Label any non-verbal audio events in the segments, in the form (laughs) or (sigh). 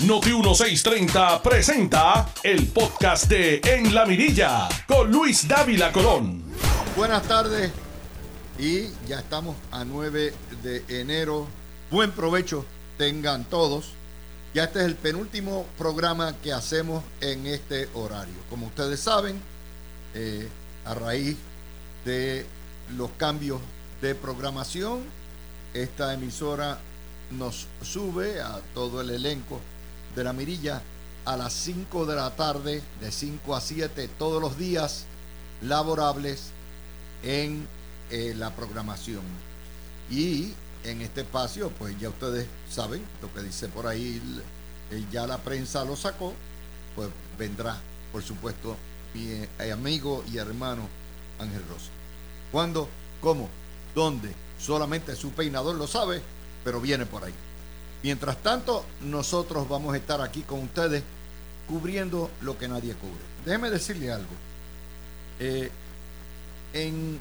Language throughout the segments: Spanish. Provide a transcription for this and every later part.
Noti 1630 presenta el podcast de En la Mirilla con Luis Dávila Colón. Buenas tardes y ya estamos a 9 de enero. Buen provecho tengan todos. Ya este es el penúltimo programa que hacemos en este horario. Como ustedes saben, eh, a raíz de los cambios de programación, esta emisora nos sube a todo el elenco de la mirilla a las 5 de la tarde, de 5 a 7, todos los días laborables en eh, la programación. Y en este espacio, pues ya ustedes saben lo que dice por ahí, eh, ya la prensa lo sacó, pues vendrá, por supuesto, mi eh, amigo y hermano Ángel Rosa. ¿Cuándo? ¿Cómo? ¿Dónde? Solamente su peinador lo sabe, pero viene por ahí. Mientras tanto, nosotros vamos a estar aquí con ustedes cubriendo lo que nadie cubre. Déjeme decirle algo. Eh, en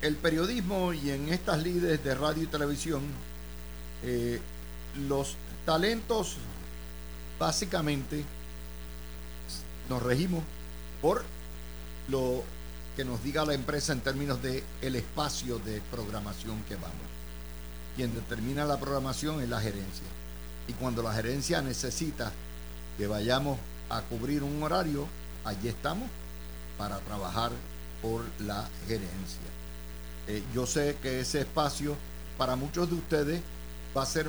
el periodismo y en estas líderes de radio y televisión, eh, los talentos básicamente nos regimos por lo que nos diga la empresa en términos de el espacio de programación que vamos. Quien determina la programación es la gerencia. Y cuando la gerencia necesita que vayamos a cubrir un horario, allí estamos para trabajar por la gerencia. Eh, yo sé que ese espacio para muchos de ustedes va a ser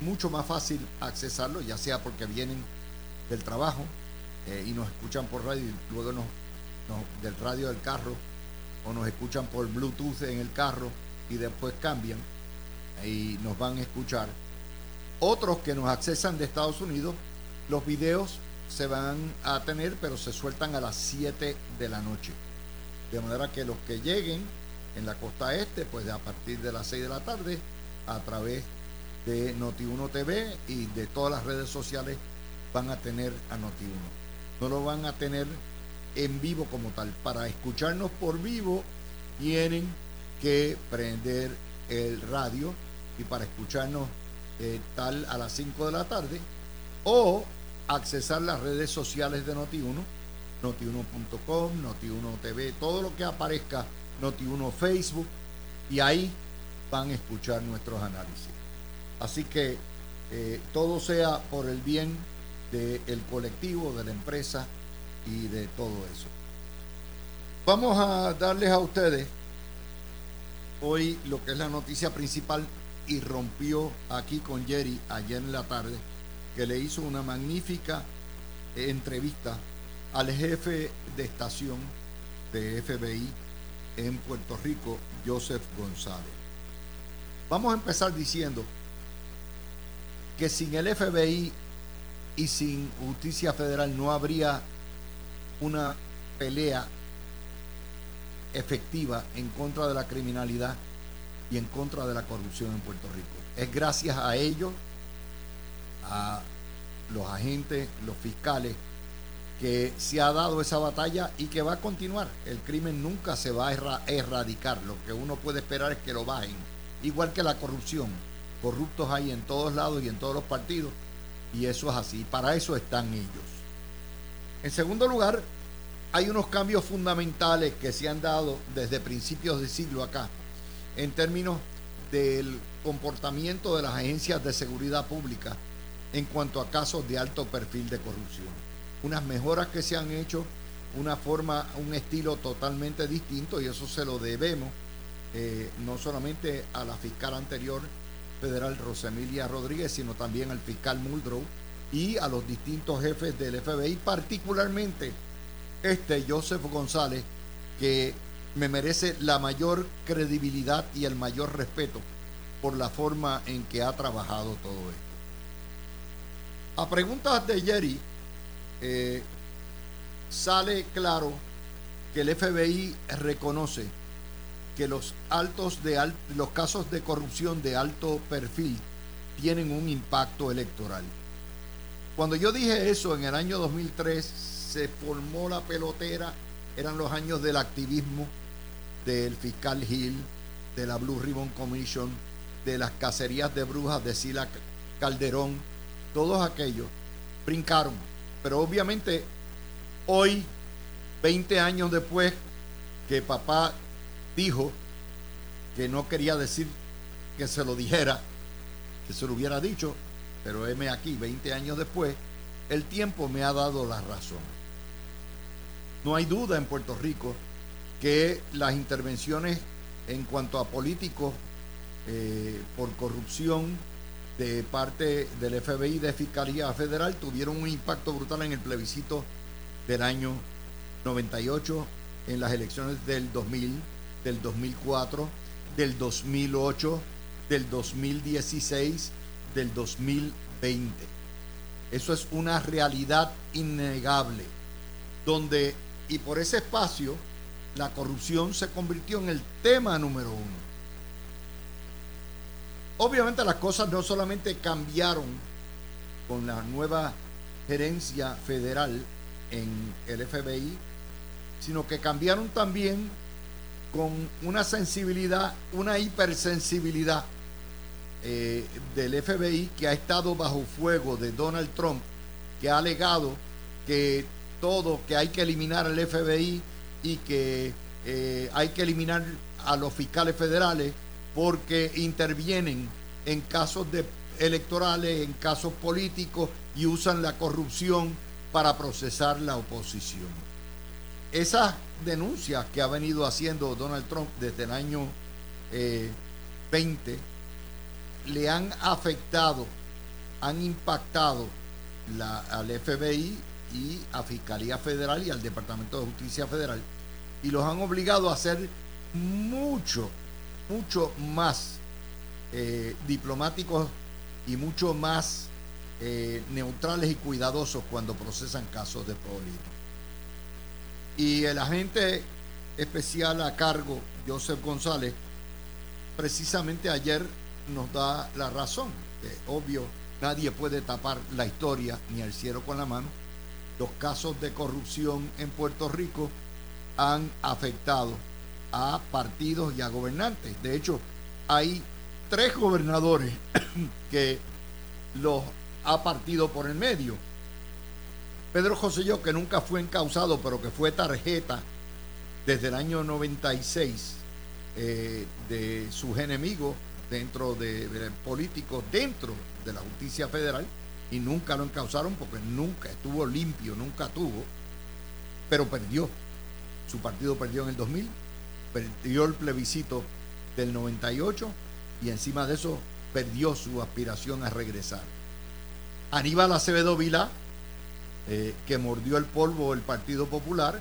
mucho más fácil accesarlo, ya sea porque vienen del trabajo eh, y nos escuchan por radio y luego del radio del carro o nos escuchan por Bluetooth en el carro y después cambian y nos van a escuchar otros que nos accesan de Estados Unidos, los videos se van a tener, pero se sueltan a las 7 de la noche. De manera que los que lleguen en la costa este, pues a partir de las 6 de la tarde, a través de Noti1 TV y de todas las redes sociales, van a tener a Noti1. No lo van a tener en vivo como tal. Para escucharnos por vivo, tienen que prender el radio y para escucharnos eh, tal a las 5 de la tarde, o accesar las redes sociales de Noti1, noti1.com, Noti1 TV, todo lo que aparezca, Noti1 Facebook, y ahí van a escuchar nuestros análisis. Así que eh, todo sea por el bien del colectivo, de la empresa y de todo eso. Vamos a darles a ustedes hoy lo que es la noticia principal y rompió aquí con Jerry ayer en la tarde, que le hizo una magnífica entrevista al jefe de estación de FBI en Puerto Rico, Joseph González. Vamos a empezar diciendo que sin el FBI y sin justicia federal no habría una pelea efectiva en contra de la criminalidad y en contra de la corrupción en Puerto Rico. Es gracias a ellos, a los agentes, los fiscales, que se ha dado esa batalla y que va a continuar. El crimen nunca se va a erradicar. Lo que uno puede esperar es que lo bajen. Igual que la corrupción. Corruptos hay en todos lados y en todos los partidos. Y eso es así. Para eso están ellos. En segundo lugar, hay unos cambios fundamentales que se han dado desde principios de siglo acá en términos del comportamiento de las agencias de seguridad pública en cuanto a casos de alto perfil de corrupción. Unas mejoras que se han hecho, una forma, un estilo totalmente distinto y eso se lo debemos eh, no solamente a la fiscal anterior federal Rosemilia Rodríguez, sino también al fiscal Muldrow y a los distintos jefes del FBI, particularmente este Joseph González, que me merece la mayor credibilidad y el mayor respeto por la forma en que ha trabajado todo esto. A preguntas de Jerry, eh, sale claro que el FBI reconoce que los altos de los casos de corrupción de alto perfil tienen un impacto electoral. Cuando yo dije eso en el año 2003 se formó la pelotera, eran los años del activismo del fiscal Hill, de la Blue Ribbon Commission, de las cacerías de brujas de Sila Calderón, todos aquellos brincaron. Pero obviamente hoy, 20 años después que papá dijo que no quería decir que se lo dijera, que se lo hubiera dicho, pero heme aquí, 20 años después, el tiempo me ha dado la razón. No hay duda en Puerto Rico que las intervenciones en cuanto a políticos eh, por corrupción de parte del FBI de Fiscalía Federal tuvieron un impacto brutal en el plebiscito del año 98, en las elecciones del 2000, del 2004, del 2008, del 2016, del 2020. Eso es una realidad innegable, donde, y por ese espacio, la corrupción se convirtió en el tema número uno. Obviamente las cosas no solamente cambiaron con la nueva gerencia federal en el FBI, sino que cambiaron también con una sensibilidad, una hipersensibilidad eh, del FBI que ha estado bajo fuego de Donald Trump, que ha alegado que todo, que hay que eliminar al FBI y que eh, hay que eliminar a los fiscales federales porque intervienen en casos electorales, en casos políticos y usan la corrupción para procesar la oposición. Esas denuncias que ha venido haciendo Donald Trump desde el año 20 eh, le han afectado, han impactado al FBI y a Fiscalía Federal y al Departamento de Justicia Federal y los han obligado a ser mucho, mucho más eh, diplomáticos y mucho más eh, neutrales y cuidadosos cuando procesan casos de política. Y el agente especial a cargo, Joseph González, precisamente ayer nos da la razón. Obvio, nadie puede tapar la historia ni el cielo con la mano. Los casos de corrupción en Puerto Rico han afectado a partidos y a gobernantes. De hecho, hay tres gobernadores (clears throat) que los ha partido por el medio. Pedro José Yo, que nunca fue encausado, pero que fue tarjeta desde el año 96 eh, de sus enemigos dentro de, de, políticos dentro de la justicia federal y nunca lo encausaron porque nunca estuvo limpio, nunca tuvo, pero perdió. Su partido perdió en el 2000, perdió el plebiscito del 98 y encima de eso perdió su aspiración a regresar. Aníbal Acevedo Vila, eh, que mordió el polvo el Partido Popular,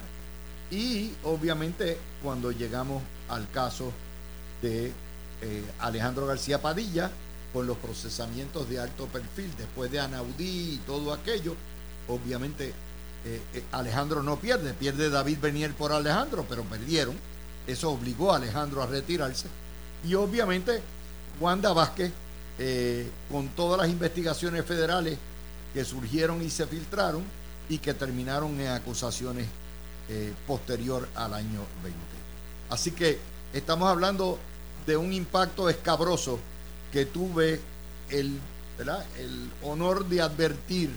y obviamente cuando llegamos al caso de eh, Alejandro García Padilla, con los procesamientos de alto perfil, después de Anaudí y todo aquello, obviamente eh, Alejandro no pierde, pierde David Benier por Alejandro, pero perdieron. Eso obligó a Alejandro a retirarse. Y obviamente Wanda Vázquez, eh, con todas las investigaciones federales que surgieron y se filtraron y que terminaron en acusaciones eh, posterior al año 20. Así que estamos hablando de un impacto escabroso que tuve el honor de advertir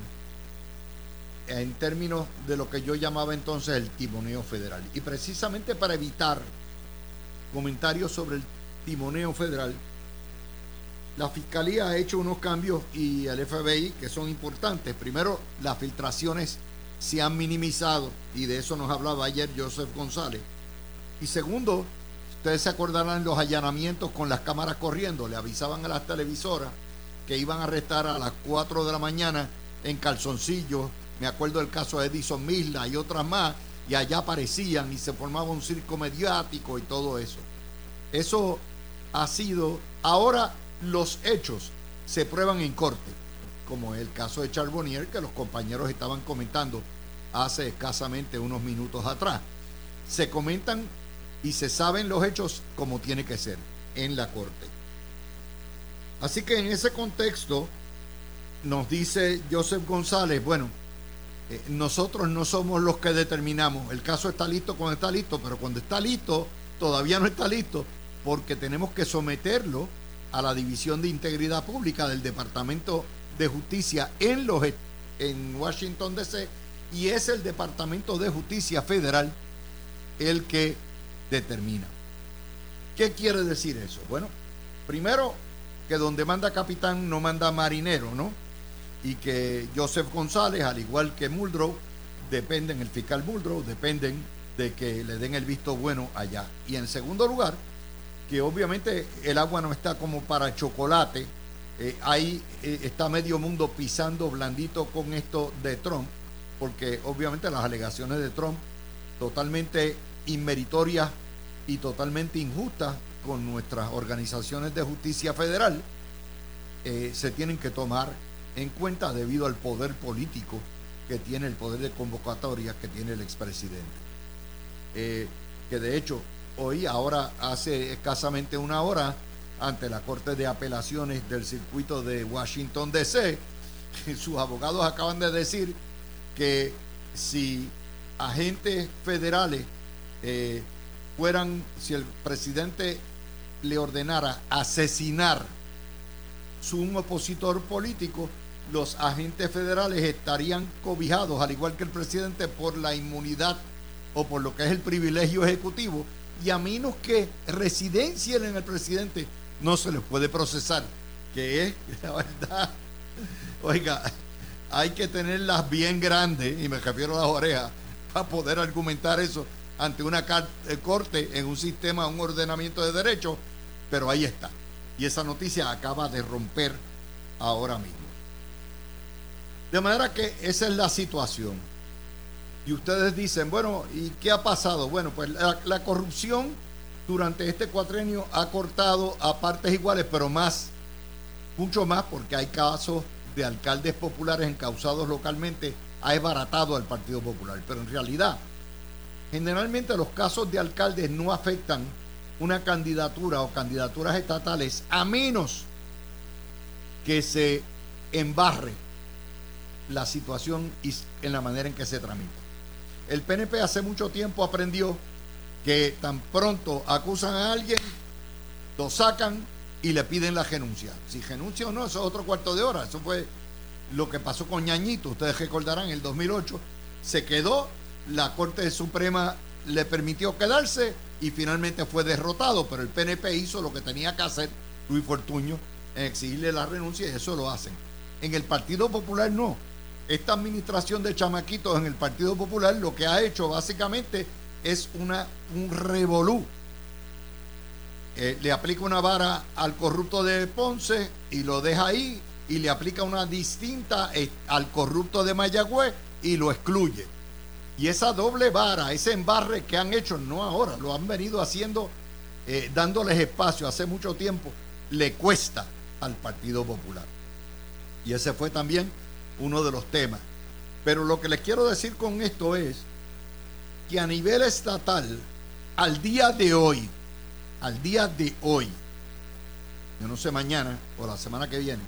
en términos de lo que yo llamaba entonces el timoneo federal. Y precisamente para evitar comentarios sobre el timoneo federal, la Fiscalía ha hecho unos cambios y el FBI que son importantes. Primero, las filtraciones se han minimizado y de eso nos hablaba ayer Joseph González. Y segundo, ustedes se acordarán los allanamientos con las cámaras corriendo. Le avisaban a las televisoras que iban a arrestar a las 4 de la mañana en calzoncillos. Me acuerdo del caso de Edison Misla y otras más. Y allá aparecían y se formaba un circo mediático y todo eso. Eso ha sido... Ahora los hechos se prueban en corte, como el caso de Charbonnier que los compañeros estaban comentando hace escasamente unos minutos atrás. Se comentan y se saben los hechos como tiene que ser en la corte. Así que en ese contexto nos dice Joseph González, bueno, eh, nosotros no somos los que determinamos, el caso está listo cuando está listo, pero cuando está listo todavía no está listo porque tenemos que someterlo a la División de Integridad Pública del Departamento de Justicia en, los, en Washington, D.C. y es el Departamento de Justicia Federal el que determina. ¿Qué quiere decir eso? Bueno, primero que donde manda capitán no manda marinero, ¿no? Y que Joseph González, al igual que Muldrow, dependen, el fiscal Muldrow, dependen de que le den el visto bueno allá. Y en segundo lugar, que obviamente el agua no está como para chocolate, eh, ahí eh, está medio mundo pisando blandito con esto de Trump, porque obviamente las alegaciones de Trump totalmente inmeritorias y totalmente injustas con nuestras organizaciones de justicia federal, eh, se tienen que tomar en cuenta debido al poder político que tiene el poder de convocatoria que tiene el expresidente. que de hecho, hoy, ahora hace escasamente una hora, ante la Corte de Apelaciones del Circuito de Washington, D.C., (laughs) sus abogados acaban de decir que si agentes federales eh, fueran, si el presidente le ordenara asesinar su un opositor político, los agentes federales estarían cobijados, al igual que el presidente, por la inmunidad o por lo que es el privilegio ejecutivo, y a menos que residencien en el presidente, no se les puede procesar, que es (laughs) la verdad. Oiga, hay que tenerlas bien grandes, y me refiero a las orejas, para poder argumentar eso ante una eh, corte en un sistema, un ordenamiento de derechos, pero ahí está. Y esa noticia acaba de romper ahora mismo. De manera que esa es la situación. Y ustedes dicen, bueno, ¿y qué ha pasado? Bueno, pues la, corrupción durante este cuatrenio ha cortado a partes iguales, pero más, mucho más, porque hay casos de alcaldes populares encausados localmente, ha esbaratado al Partido Popular. Pero en realidad, generalmente los casos de alcaldes no afectan una candidatura o candidaturas estatales a menos que se embarre la situación en la manera en que se tramita. El PNP hace mucho tiempo aprendió que tan pronto acusan a alguien, lo sacan y le piden la renuncia. Si renuncia o no, eso es otro cuarto de hora. Eso fue lo que pasó con Ñañito. Ustedes recordarán, en el 2008 se quedó, la Corte Suprema le permitió quedarse y finalmente fue derrotado, pero el PNP hizo lo que tenía que hacer Luis Fortuño en exigirle la renuncia y eso lo hacen. En el Partido Popular no. Esta administración de chamaquitos en el Partido Popular lo que ha hecho básicamente es una, un revolú. Eh, le aplica una vara al corrupto de Ponce y lo deja ahí y le aplica una distinta eh, al corrupto de Mayagüez y lo excluye. Y esa doble vara, ese embarre que han hecho, no ahora, lo han venido haciendo, eh, dándoles espacio hace mucho tiempo, le cuesta al Partido Popular. Y ese fue también uno de los temas. Pero lo que les quiero decir con esto es que a nivel estatal, al día de hoy, al día de hoy, yo no sé mañana o la semana que viene,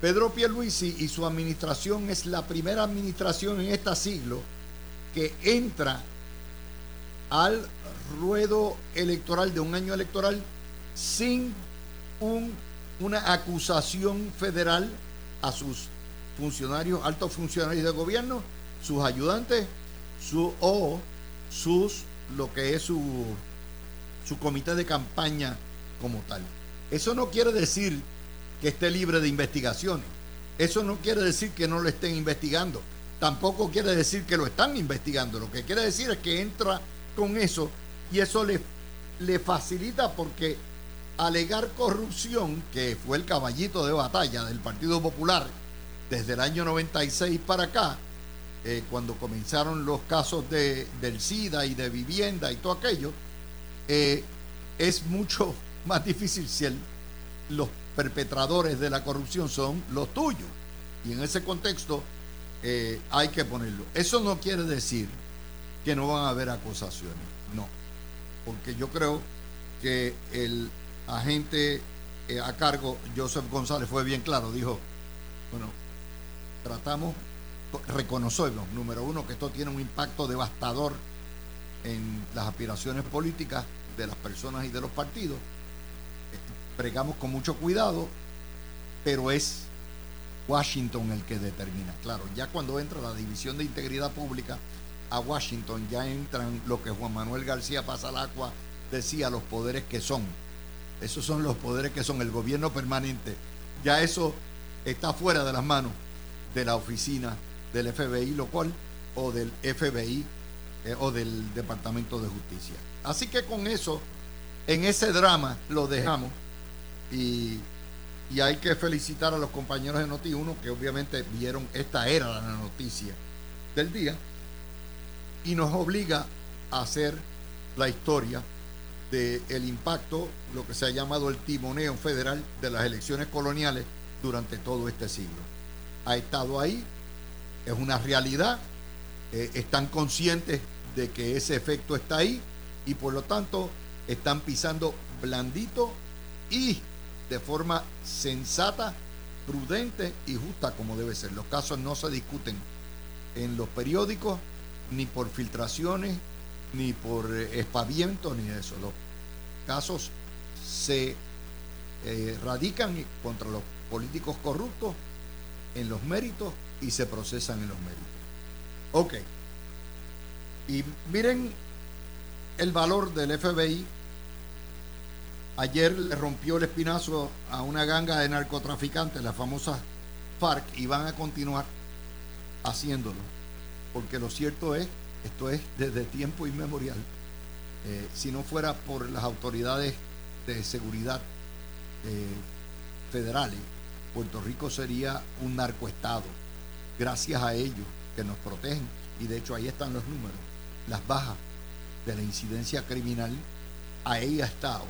Pedro Pierluisi y su administración es la primera administración en este siglo que entra al ruedo electoral de un año electoral sin un, una acusación federal a sus funcionarios, altos funcionarios de gobierno, sus ayudantes su, o sus, lo que es su, su comité de campaña como tal. Eso no quiere decir que esté libre de investigaciones. Eso no quiere decir que no lo estén investigando. Tampoco quiere decir que lo están investigando. Lo que quiere decir es que entra con eso y eso le, le facilita porque alegar corrupción, que fue el caballito de batalla del Partido Popular desde el año 96 para acá, eh, cuando comenzaron los casos de, del SIDA y de vivienda y todo aquello, eh, es mucho (laughs) más difícil si los perpetradores de la corrupción son los tuyos. Y en ese contexto eh, hay que ponerlo. Eso no quiere decir que no van a haber acusaciones, no. Porque yo creo que el agente a cargo, Joseph González, fue bien claro, dijo, bueno, tratamos reconocemos, número uno, que esto tiene un impacto devastador en las aspiraciones políticas de las personas y de los partidos. Pregamos con mucho cuidado, pero es Washington el que determina. Claro, ya cuando entra la División de Integridad Pública a Washington, ya entran lo que Juan Manuel García Pasalacua decía, los poderes que son. Esos son los poderes que son el gobierno permanente. Ya eso está fuera de las manos de la oficina del FBI, lo cual, o del FBI, eh, o del Departamento de Justicia. Así que con eso, en ese drama lo dejamos y, y hay que felicitar a los compañeros de Noti1 que obviamente vieron esta era la noticia del día y nos obliga a hacer la historia del el impacto, lo que se ha llamado el timoneo federal de las elecciones coloniales durante todo este siglo. Ha estado ahí, es una realidad, eh, están conscientes de que ese efecto está ahí y por lo tanto están pisando blandito y de forma sensata, prudente y justa como debe ser. Los casos no se discuten en los periódicos ni por filtraciones, ni por eh, espaviento, ni eso. Los casos se eh, radican contra los políticos corruptos en los méritos y se procesan en los méritos. Ok. Y miren el valor del FBI. Ayer le rompió el espinazo a una ganga de narcotraficantes, la famosa FARC, y van a continuar haciéndolo. Porque lo cierto es, esto es desde tiempo inmemorial. Eh, si no fuera por las autoridades de seguridad eh, federales, Puerto Rico sería un narcoestado. Gracias a ellos que nos protegen. Y de hecho ahí están los números. Las bajas de la incidencia criminal ahí ha estado.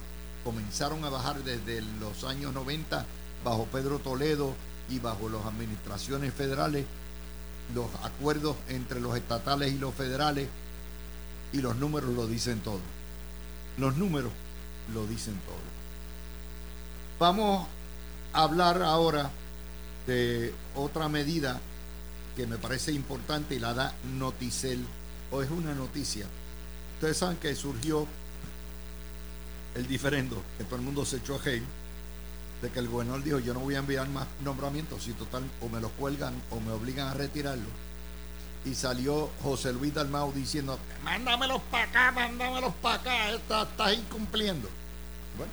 Comenzaron a bajar desde los años 90 bajo Pedro Toledo y bajo las administraciones federales, los acuerdos entre los estatales y los federales, y los números lo dicen todo. Los números lo dicen todo. Vamos hablar ahora de otra medida que me parece importante y la da Noticel. O es una noticia. Ustedes saben que surgió el diferendo, que todo el mundo se echó a hate, de que el gobernador dijo, yo no voy a enviar más nombramientos, si total o me los cuelgan o me obligan a retirarlo. Y salió José Luis Dalmau diciendo, mándamelos para acá, mándamelos para acá, estás está incumpliendo. Bueno,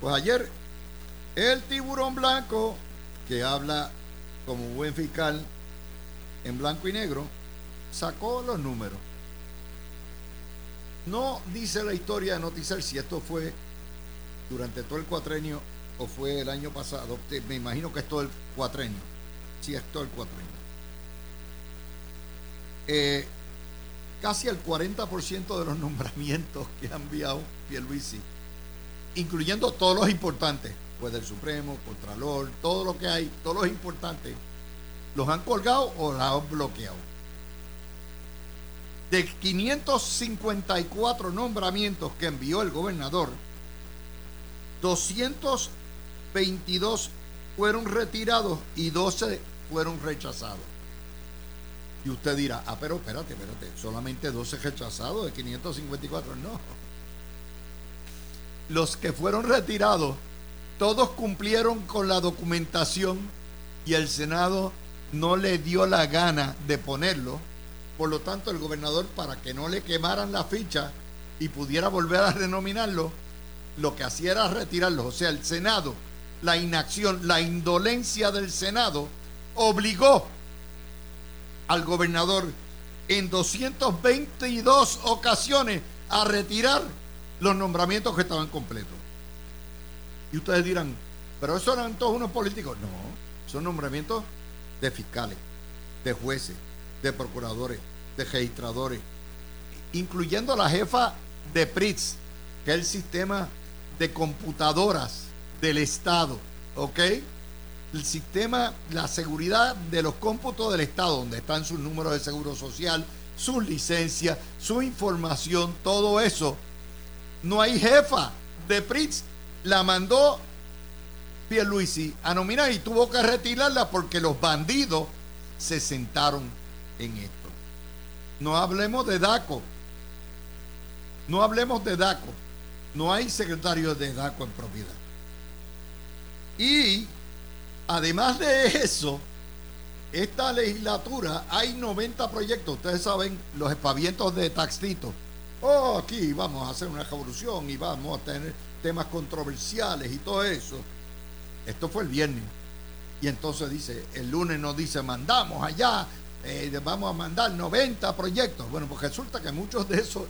pues ayer el tiburón blanco, que habla como buen fiscal en blanco y negro, sacó los números. No dice la historia de Noticel si esto fue durante todo el cuatrenio o fue el año pasado. Me imagino que es todo el cuatrenio. Sí, es todo el cuatrenio. Eh, casi el 40% de los nombramientos que ha enviado Pierluisi, incluyendo todos los importantes, pues del Supremo, Contralor, todo lo que hay, todos los importantes, los han colgado o los han bloqueado. De 554 nombramientos que envió el gobernador, 222 fueron retirados y 12 fueron rechazados. Y usted dirá, ah, pero espérate, espérate, solamente 12 rechazados de 554. No. Los que fueron retirados todos cumplieron con la documentación y el Senado no le dio la gana de ponerlo. Por lo tanto, el gobernador, para que no le quemaran la ficha y pudiera volver a renominarlo, lo que hacía era retirarlo. O sea, el Senado, la inacción, la indolencia del Senado, obligó al gobernador en 222 ocasiones a retirar los nombramientos que estaban completos. Y ustedes dirán, pero esos eran todos unos políticos. No, son nombramientos de fiscales, de jueces, de procuradores, de registradores, incluyendo la jefa de PRITS, que es el sistema de computadoras del Estado, ¿ok? El sistema, la seguridad de los cómputos del Estado, donde están sus números de seguro social, sus licencias, su información, todo eso. No hay jefa de PRITS la mandó Pierluisi a nominar y tuvo que retirarla porque los bandidos se sentaron en esto. No hablemos de DACO. No hablemos de DACO. No hay secretario de DACO en propiedad. Y Además de eso, esta legislatura hay 90 proyectos. Ustedes saben los espavientos de Taxito. Oh, aquí vamos a hacer una revolución y vamos a tener temas controversiales y todo eso. Esto fue el viernes. Y entonces dice, el lunes nos dice, mandamos allá, eh, vamos a mandar 90 proyectos. Bueno, pues resulta que muchos de esos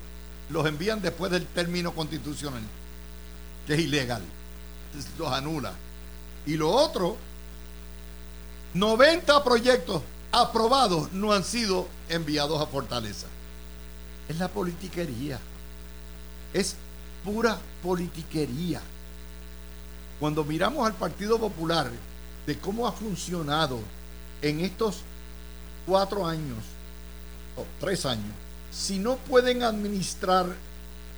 los envían después del término constitucional, que es ilegal. Los anula. Y lo otro 90 proyectos aprobados no han sido enviados a Fortaleza. Es la politiquería. Es pura politiquería. Cuando miramos al Partido Popular de cómo ha funcionado en estos cuatro años o tres años, si no pueden administrar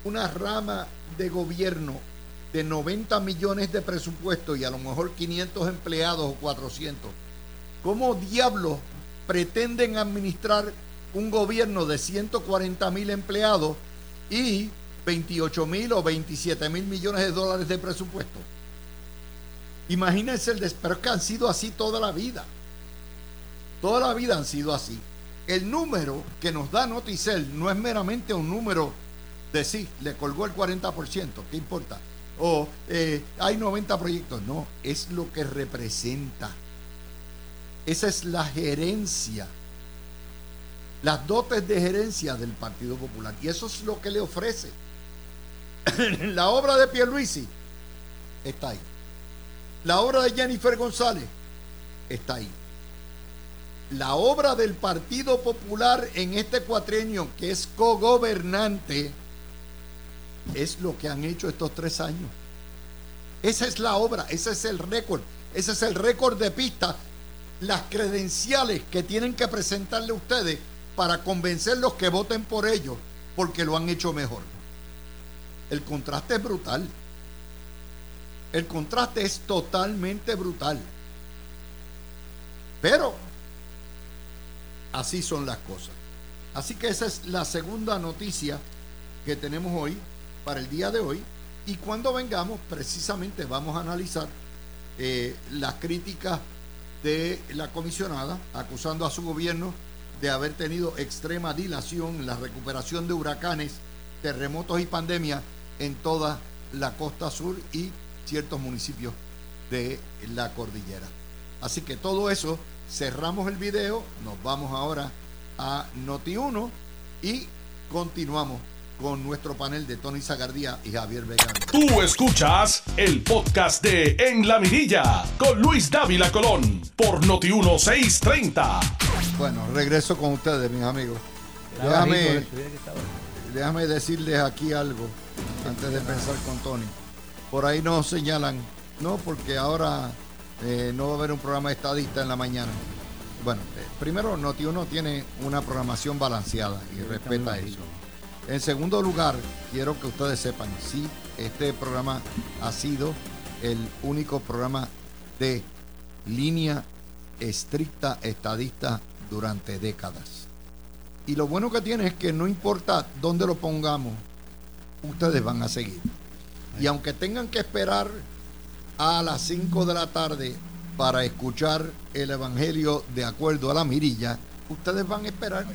una rama de gobierno de 90 millones de presupuesto y a lo mejor 500 empleados o 400, ¿Cómo diablos pretenden administrar un gobierno de 140 mil empleados y 28 mil o 27 mil millones de dólares de presupuesto? Imagínense el desespero que han sido así toda la vida. Toda la vida han sido así. El número que nos da Noticel no es meramente un número de sí, le colgó el 40%, ¿qué importa? O eh, hay 90 proyectos. No, es lo que representa. Esa es la gerencia. Las dotes de gerencia del Partido Popular. Y eso es lo que le ofrece. (clears throat) la obra de Pierluisi está ahí. La obra de Jennifer González está ahí. La obra del Partido Popular en este cuatrenio, que es cogobernante, es lo que han hecho estos tres años. Esa es la obra, ese es el récord, ese es el récord de pista las credenciales que tienen que presentarle ustedes para convencerlos que voten por ellos porque lo han hecho mejor. El contraste es brutal. El contraste es totalmente brutal. Pero así son las cosas. Así que esa es la segunda noticia que tenemos hoy, para el día de hoy. Y cuando vengamos, precisamente vamos a analizar eh, las críticas de la comisionada acusando a su gobierno de haber tenido extrema dilación en la recuperación de huracanes, terremotos y pandemia en toda la costa sur y ciertos municipios de la cordillera. Así que todo eso, cerramos el video, nos vamos ahora a Noti1 y continuamos con nuestro panel de Tony Zagardía y Javier Vega. Tú escuchas el podcast de En la Mirilla con Luis Dávila Colón por Noti 1630. Bueno, regreso con ustedes, mis amigos. Déjame, déjame decirles aquí algo antes de empezar con Tony. Por ahí nos señalan, no, porque ahora eh, no va a haber un programa estadista en la mañana. Bueno, eh, primero Noti1 tiene una programación balanceada y respeta eso. En segundo lugar, quiero que ustedes sepan, sí, este programa ha sido el único programa de línea estricta estadista durante décadas. Y lo bueno que tiene es que no importa dónde lo pongamos, ustedes van a seguir. Y aunque tengan que esperar a las 5 de la tarde para escuchar el Evangelio de acuerdo a la mirilla, ustedes van a esperar,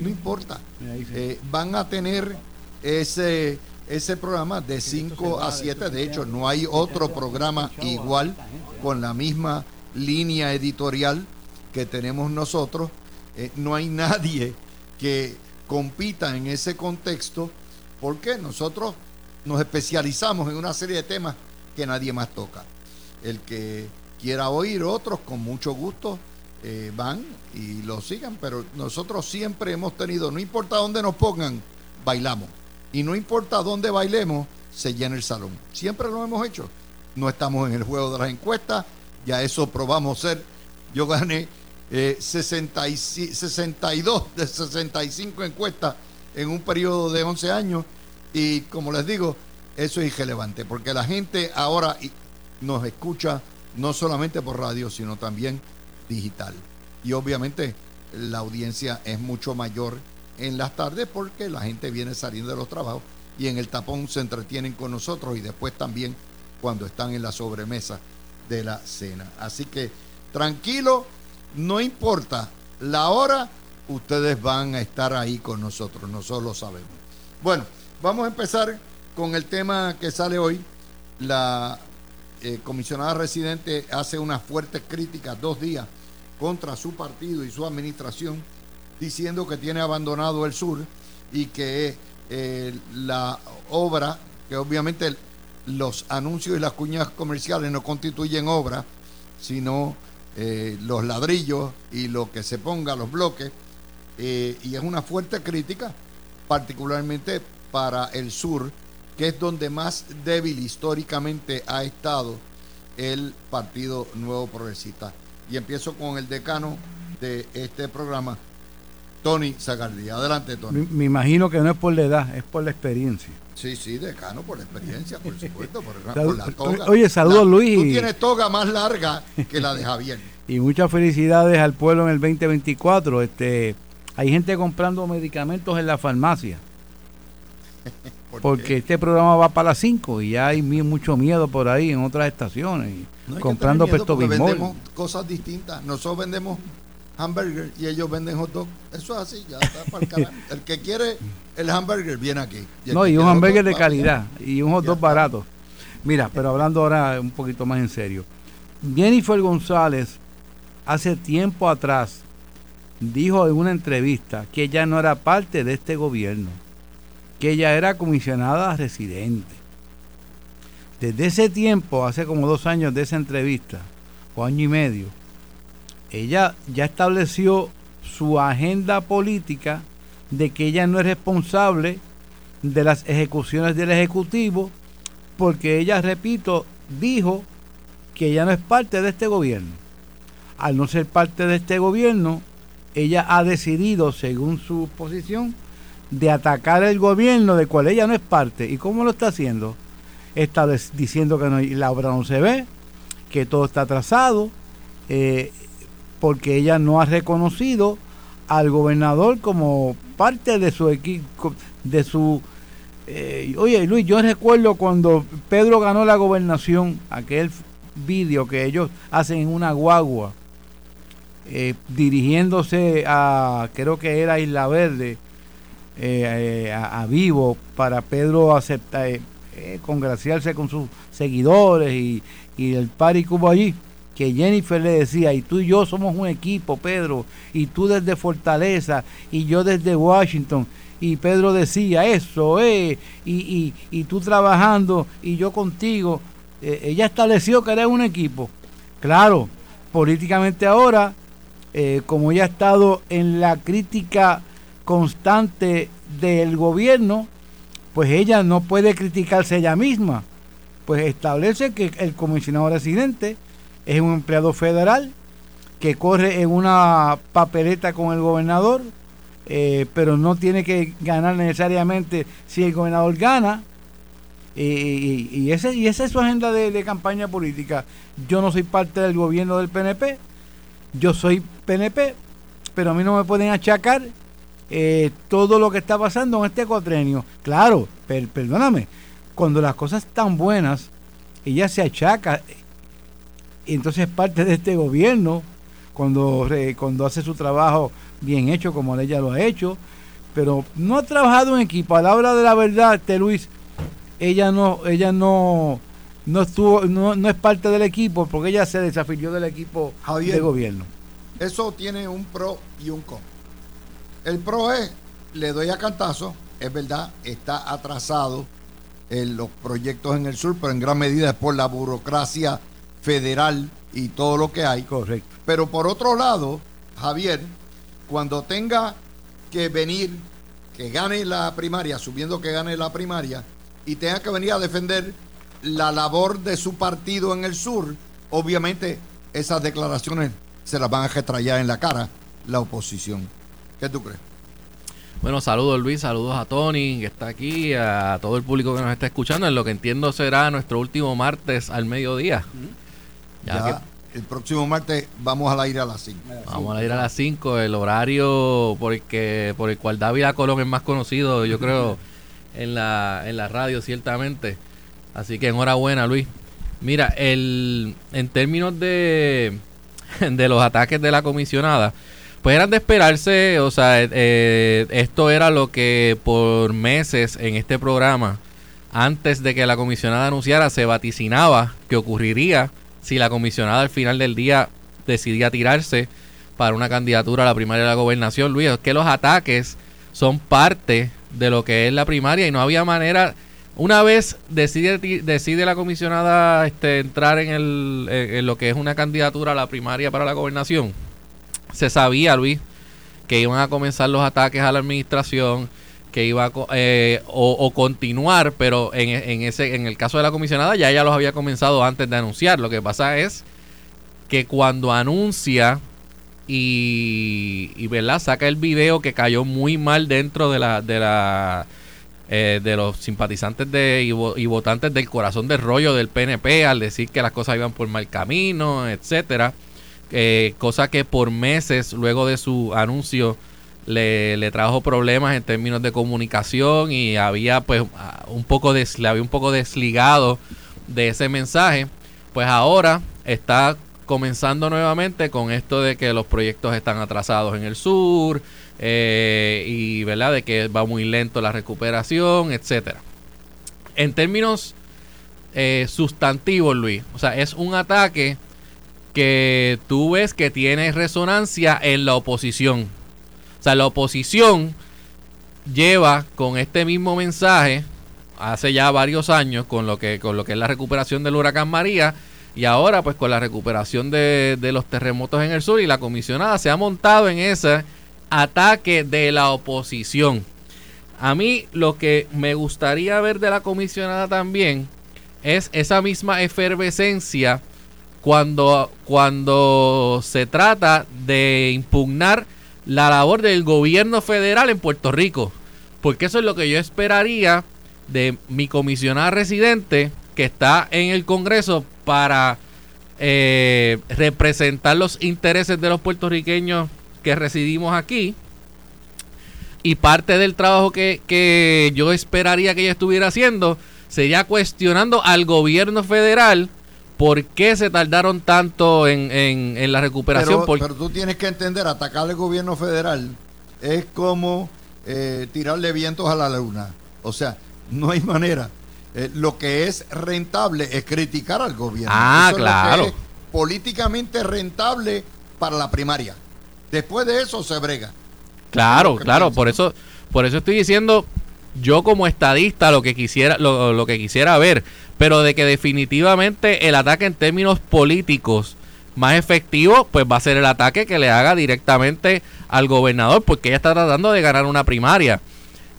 no importa. Eh, van a tener ese, ese programa de 5 a 7. De hecho, no hay otro programa igual con la misma línea editorial que tenemos nosotros. Eh, no hay nadie que compita en ese contexto porque nosotros nos especializamos en una serie de temas que nadie más toca. El que quiera oír otros, con mucho gusto, eh, van y lo sigan, pero nosotros siempre hemos tenido, no importa dónde nos pongan, bailamos. Y no importa dónde bailemos, se llena el salón. Siempre lo hemos hecho. No estamos en el juego de las encuestas, ya eso probamos ser. Yo gané 62 eh, de 65 encuestas en un periodo de 11 años y como les digo, eso es irrelevante porque la gente ahora nos escucha no solamente por radio, sino también digital. Y obviamente la audiencia es mucho mayor en las tardes porque la gente viene saliendo de los trabajos y en el tapón se entretienen con nosotros y después también cuando están en la sobremesa de la cena. Así que tranquilo, no importa la hora, ustedes van a estar ahí con nosotros, nosotros lo sabemos. Bueno, vamos a empezar con el tema que sale hoy. La eh, comisionada residente hace unas fuertes críticas dos días contra su partido y su administración, diciendo que tiene abandonado el sur y que eh, la obra, que obviamente los anuncios y las cuñas comerciales no constituyen obra, sino eh, los ladrillos y lo que se ponga, los bloques, y es una fuerte crítica, particularmente para el sur, que es donde más débil históricamente ha estado el Partido Nuevo Progresista. Y empiezo con el decano de este programa, Tony Zagardi. Adelante, Tony. Me, imagino que no es por la edad, es por la experiencia. Sí, sí, decano, por la experiencia, por supuesto, por, la toga. Oye, saludos Luis. Tú tienes toga más larga que la de Javier. (laughs) y muchas felicidades al pueblo en el 2024. Este, hay gente comprando medicamentos en la farmacia. (laughs) porque este programa va para las 5 y ya hay mucho miedo por ahí en otras estaciones. comprando pesto Vendemos cosas distintas. Nosotros vendemos hamburger y ellos venden hot dog. Eso es así, ya está para el (laughs) El que quiere el hamburger viene aquí. no, y un hamburger de calidad y un hot dog barato. Mira, pero hablando ahora un poquito más en serio. Jennifer González hace tiempo atrás dijo en una entrevista que ella no era parte de este gobierno que ella era comisionada residente. Desde ese tiempo, hace como dos años de esa entrevista, o año y medio, ella ya estableció su agenda política de que ella no es responsable de las ejecuciones del Ejecutivo, porque ella, repito, dijo que ella no es parte de este gobierno. Al no ser parte de este gobierno, ella ha decidido, según su posición, de atacar el gobierno de cual ella no es parte. ¿Y cómo lo está haciendo? Está diciendo que la obra no se ve, que todo está atrasado, eh, porque ella no ha reconocido al gobernador como parte de su equipo, de su... Eh, oye Luis, yo recuerdo cuando Pedro ganó la gobernación, aquel vídeo que ellos hacen en una guagua, eh, dirigiéndose a, creo que era Isla Verde, eh, a, vivo para Pedro aceptar, eh, eh, congraciarse con sus seguidores y, y el pari que hubo allí, que Jennifer le decía, y tú y yo somos un equipo, Pedro, y tú desde Fortaleza, y yo desde Washington, y Pedro decía eso, eh, y, y, y tú trabajando, y yo contigo, ella estableció que era un equipo. Claro, políticamente ahora, como ella ha estado en la crítica constante del gobierno, pues ella no puede criticarse ella misma. Pues establece que el comisionado residente es un empleado federal que corre en una papeleta con el gobernador, eh, pero no tiene que ganar necesariamente si el gobernador gana. y, ese, y esa es su agenda de, de campaña política. Yo no soy parte del gobierno del PNP, yo soy PNP, pero a mí no me pueden achacar eh, todo lo que está pasando en este cuatrenio. Claro, perdóname, cuando las cosas están buenas, ella se achaca, y entonces parte de este gobierno, cuando, cuando hace su trabajo bien hecho como ella lo ha hecho, pero no ha trabajado en equipo. A la hora de la verdad, este Luis, ella no, ella no, no estuvo, no, no, es parte del equipo porque ella se desafilió del equipo de gobierno. Eso tiene un pro y un con. El pro es, le doy a cantazo, es verdad, está atrasado en los proyectos en el sur, pero en gran medida es por la burocracia federal y todo lo que hay. Correcto. Pero por otro lado, Javier, cuando tenga que venir, que gane la primaria, subiendo que gane la primaria, y tenga que venir a defender la labor de su partido en el sur, obviamente esas declaraciones se las van a retrayar en la cara la oposición. ¿Qué tú crees? Bueno, saludos Luis, saludos a Tony que está aquí, a todo el público que nos está escuchando. En lo que entiendo será nuestro último martes al mediodía. Ya, el próximo martes vamos al aire a las 5. Vamos a ir a las 5, el horario por el, que, por el cual David Colón es más conocido, yo creo, (laughs) en la, en la radio, ciertamente. Así que enhorabuena, Luis. Mira, el, en términos de, (laughs) de los ataques de la comisionada, pues eran de esperarse, o sea, eh, esto era lo que por meses en este programa, antes de que la comisionada anunciara, se vaticinaba que ocurriría si la comisionada al final del día decidía tirarse para una candidatura a la primaria de la gobernación. Luis, es que los ataques son parte de lo que es la primaria y no había manera una vez decide, decide la comisionada este, entrar en, el, en, lo que es una candidatura a la primaria para la gobernación, se sabía, Luis, que iban a comenzar los ataques a la administración, que iba a, eh, o, continuar, pero en, en, ese, en el caso de la comisionada ya ella los había comenzado antes de anunciar. Lo que pasa es que cuando anuncia y, y ¿verdad? saca el video que cayó muy mal dentro de la, de la eh, de los simpatizantes de, y, votantes del corazón del rollo del PNP al decir que las cosas iban por mal camino, etcétera. Eh, cosa que por meses luego de su anuncio le, le, trajo problemas en términos de comunicación y había pues un poco le había un poco desligado de ese mensaje. Pues ahora está comenzando nuevamente con esto de que los proyectos están atrasados en el sur eh, y verdad de que va muy lento la recuperación etcétera. En términos eh, sustantivos Luis o sea es un ataque que tú ves que tiene resonancia en la oposición. O sea, la oposición lleva con este mismo mensaje hace ya varios años con lo que con lo que es la recuperación del huracán María y ahora pues con la recuperación de, de los terremotos en el sur y la comisionada se ha montado en ese ataque de la oposición. A mí lo que me gustaría ver de la comisionada también es esa misma efervescencia cuando, cuando se trata de impugnar la labor del gobierno federal en Puerto Rico. Porque eso es lo que yo esperaría de mi comisionada residente que está en el Congreso para eh, representar los intereses de los puertorriqueños que residimos aquí. Y parte del trabajo que, que yo esperaría que ella estuviera haciendo sería cuestionando al gobierno federal ¿Por qué se tardaron tanto en, en, la recuperación? Pero, tú tienes que entender, atacar al gobierno federal es como eh, tirarle vientos a la luna. O sea, no hay manera. Eh, lo que es rentable es criticar al gobierno. Ah, claro. políticamente rentable para la primaria. Después de eso se brega. Claro, claro. Por eso, por eso estoy diciendo, yo como estadista lo que quisiera, lo, lo que quisiera ver pero de que definitivamente el ataque en términos políticos más efectivo, pues va a ser el ataque que le haga directamente al gobernador, porque ella está tratando de ganar una primaria.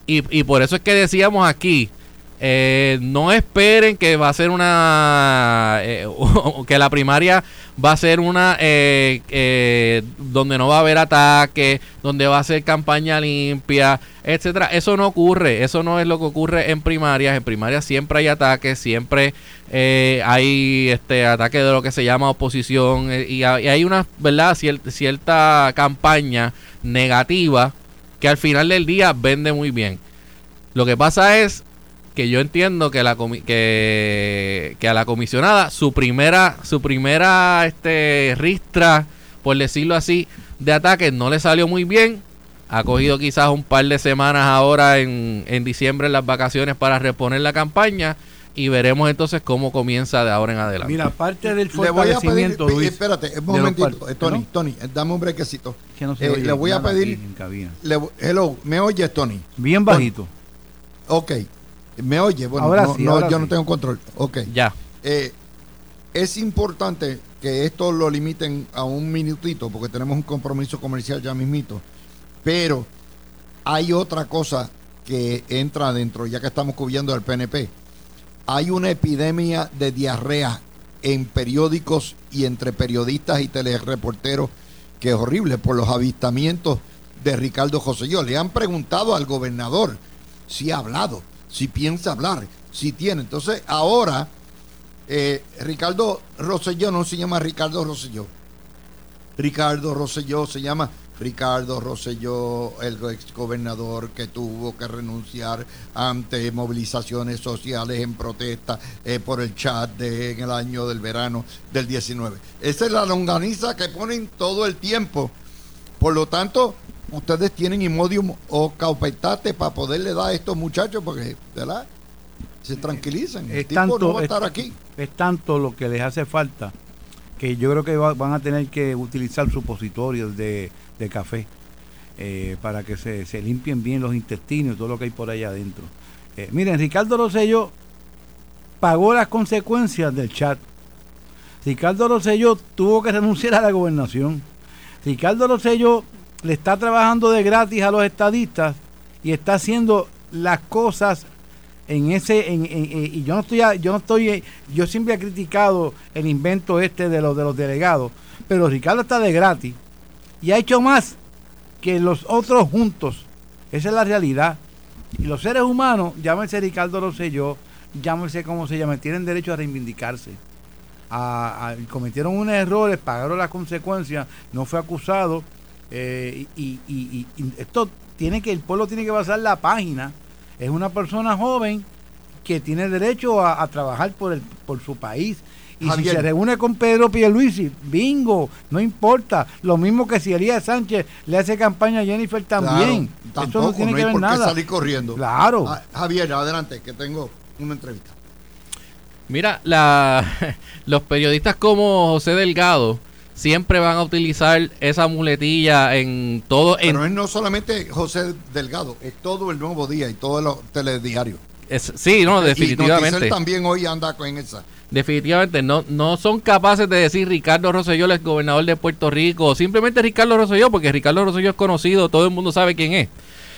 Y, y por eso es que decíamos aquí, eh, no esperen que va a ser una eh, (laughs) que la primaria va a ser una eh, eh, donde no va a haber ataque donde va a ser campaña limpia etcétera. Eso no ocurre eso no es lo que ocurre en primarias. En primarias siempre hay ataques siempre hay este ataque de lo que se llama oposición y, hay una verdad cierta campaña negativa que al final del día vende muy bien. Lo que pasa es que yo entiendo que la que, que a la comisionada su primera su primera este ristra por decirlo así de ataque no le salió muy bien ha cogido quizás un par de semanas ahora en, en diciembre en las vacaciones para reponer la campaña y veremos entonces cómo comienza de ahora en adelante. Mira, parte del fortalecimiento, le voy a pedir, espérate, un momentito, Tony, Tony, dame un brequecito. Que no se eh, le voy a pedir, le, hello, ¿me oyes, Tony? Bien bajito. Ok, ¿Me oye? Bueno, ahora no, yo no tengo control. Ok. Ya. Eh, es importante que esto lo limiten a un minutito porque tenemos un compromiso comercial ya mismito. Pero hay otra cosa que entra adentro, ya que estamos cubriendo al PNP. Hay una epidemia de diarrea en periódicos y entre periodistas y telereporteros que es horrible por los avistamientos de Ricardo José. Le han preguntado al gobernador si ha hablado si piensa hablar, si tiene. Entonces, ahora, eh, Ricardo Rosselló no se llama Ricardo Rosselló. Ricardo Rosselló se llama Ricardo Rosselló, el ex gobernador que tuvo que renunciar ante movilizaciones sociales en protesta eh, por el chat en el año del verano del 19. Esa es la longaniza que ponen todo el tiempo. Por lo tanto, ustedes tienen imodium o caupetate para poderle dar a estos muchachos porque, ¿verdad? Se tranquilizan. Es tanto, estar aquí. Es, tanto lo que les hace falta que yo creo que van a tener que utilizar supositorios de, de café eh, para que se, se, limpien bien los intestinos y todo lo que hay por allá adentro. Eh, miren, Ricardo Rosselló pagó las consecuencias del chat. Ricardo Rosselló tuvo que renunciar a la gobernación. Ricardo Rosselló le está trabajando de gratis a los estadistas y está haciendo las cosas en ese en, y yo no estoy yo no estoy yo siempre he criticado el invento este de los de los delegados pero Ricardo está de gratis y ha hecho más que los otros juntos. Esa es la realidad. Y los seres humanos llámese Ricardo Rosselló llámese como se llame tienen derecho a reivindicarse. A, cometieron unos errores pagaron las consecuencias no fue acusado eh, y, y, y esto tiene que el pueblo tiene que pasar la página es una persona joven que tiene derecho a, trabajar por, el, por su país. Y si se reúne con Pedro Pierluisi, bingo, no importa. Lo mismo que si Elías Sánchez le hace campaña a Jennifer también. Eso no tiene que ver nada. salir corriendo. Claro. Ah, Javier, adelante, que tengo una entrevista. Mira, la, (laughs) los periodistas como José Delgado siempre van a utilizar esa muletilla en todo. Pero es no solamente José Delgado, es todo el nuevo día y todos los telediarios. sí, no, definitivamente. Y también hoy anda con esa. Definitivamente, no, no son capaces de decir Ricardo Rosselló es gobernador de Puerto Rico, simplemente Ricardo Rosselló, porque Ricardo Rosselló es conocido, todo el mundo sabe quién es.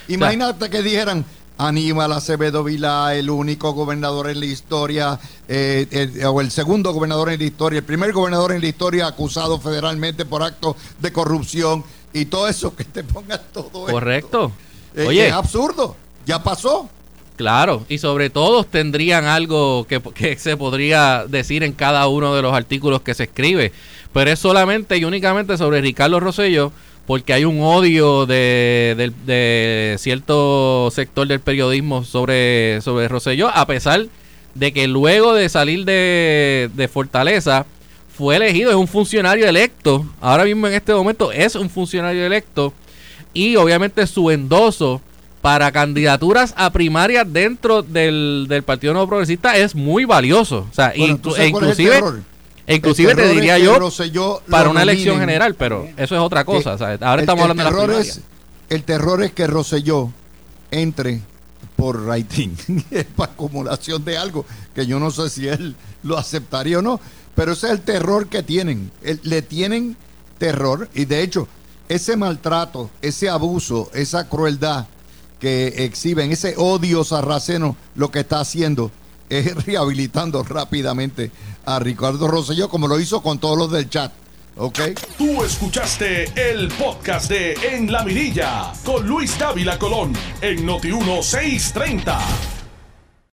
Imagínate que dijeran, Aníbal Acevedo Vila, el único gobernador en la historia, eh, o el segundo gobernador en la historia, el primer gobernador en la historia acusado federalmente por actos de corrupción y todo eso, que te pongas todo Correcto. Eh, Oye. Es absurdo, ya pasó. Claro, y sobre todo tendrían algo que, que, se podría decir en cada uno de los artículos que se escribe, pero es solamente y únicamente sobre Ricardo Rosello porque hay un odio de, cierto sector del periodismo sobre, sobre Rosselló, a pesar de que luego de salir de, Fortaleza fue elegido, es un funcionario electo, ahora mismo en este momento es un funcionario electo, y obviamente su endoso para candidaturas a primarias dentro del, Partido Nuevo Progresista es muy valioso. O sea, inclusive... Inclusive te diría yo, para una elección general, pero eso es otra cosa. Ahora estamos hablando de la es, El terror es que Rosselló entre por rating, (laughs) para acumulación de algo, que yo no sé si él lo aceptaría o no, pero ese es el terror que tienen. le tienen terror y de hecho ese maltrato, ese abuso, esa crueldad que exhiben, ese odio sarraceno, lo que está haciendo es rehabilitando rápidamente a Ricardo Rosselló como lo hizo con todos los del chat. ¿Ok? Tú escuchaste el podcast de En la Mirilla con Luis Dávila Colón en Noti 1630.